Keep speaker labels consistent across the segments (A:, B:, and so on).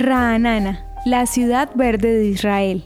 A: Ra'anana, la ciudad verde de Israel.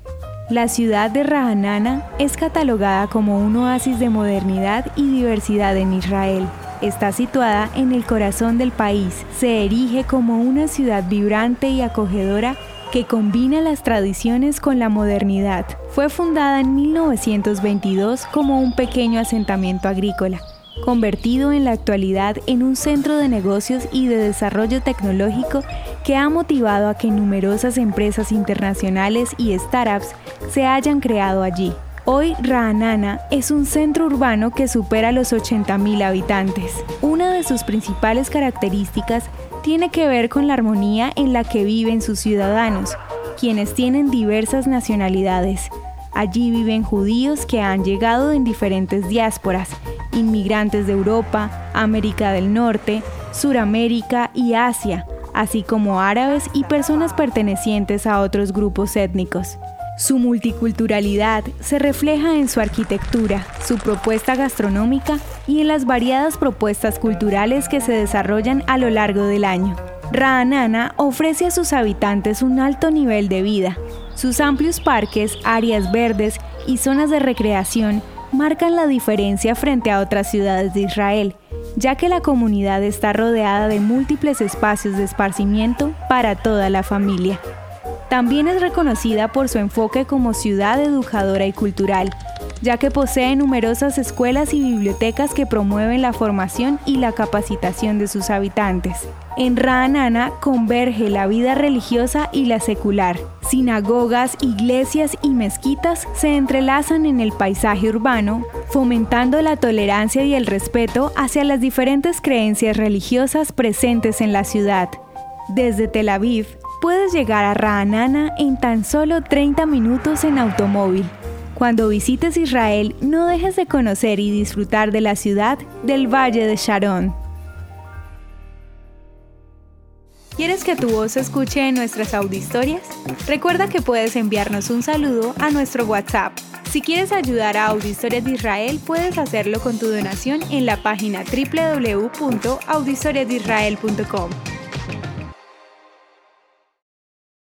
A: La ciudad de Ra'anana es catalogada como un oasis de modernidad y diversidad en Israel. Está situada en el corazón del país. Se erige como una ciudad vibrante y acogedora que combina las tradiciones con la modernidad. Fue fundada en 1922 como un pequeño asentamiento agrícola convertido en la actualidad en un centro de negocios y de desarrollo tecnológico que ha motivado a que numerosas empresas internacionales y startups se hayan creado allí. Hoy Ra'anana es un centro urbano que supera los 80.000 habitantes. Una de sus principales características tiene que ver con la armonía en la que viven sus ciudadanos, quienes tienen diversas nacionalidades. Allí viven judíos que han llegado en diferentes diásporas, inmigrantes de Europa, América del Norte, Suramérica y Asia, así como árabes y personas pertenecientes a otros grupos étnicos. Su multiculturalidad se refleja en su arquitectura, su propuesta gastronómica y en las variadas propuestas culturales que se desarrollan a lo largo del año. Ra'anana ofrece a sus habitantes un alto nivel de vida. Sus amplios parques, áreas verdes y zonas de recreación marcan la diferencia frente a otras ciudades de Israel, ya que la comunidad está rodeada de múltiples espacios de esparcimiento para toda la familia. También es reconocida por su enfoque como ciudad educadora y cultural, ya que posee numerosas escuelas y bibliotecas que promueven la formación y la capacitación de sus habitantes. En Ra'anana converge la vida religiosa y la secular. Sinagogas, iglesias y mezquitas se entrelazan en el paisaje urbano, fomentando la tolerancia y el respeto hacia las diferentes creencias religiosas presentes en la ciudad. Desde Tel Aviv, puedes llegar a Ra'anana en tan solo 30 minutos en automóvil. Cuando visites Israel, no dejes de conocer y disfrutar de la ciudad del Valle de Sharon. ¿Quieres que tu voz se escuche en nuestras audihistorias? Recuerda que puedes enviarnos un saludo a nuestro WhatsApp. Si quieres ayudar a Audihistorias de Israel, puedes hacerlo con tu donación en la página www.audihistoriasdeisrael.com.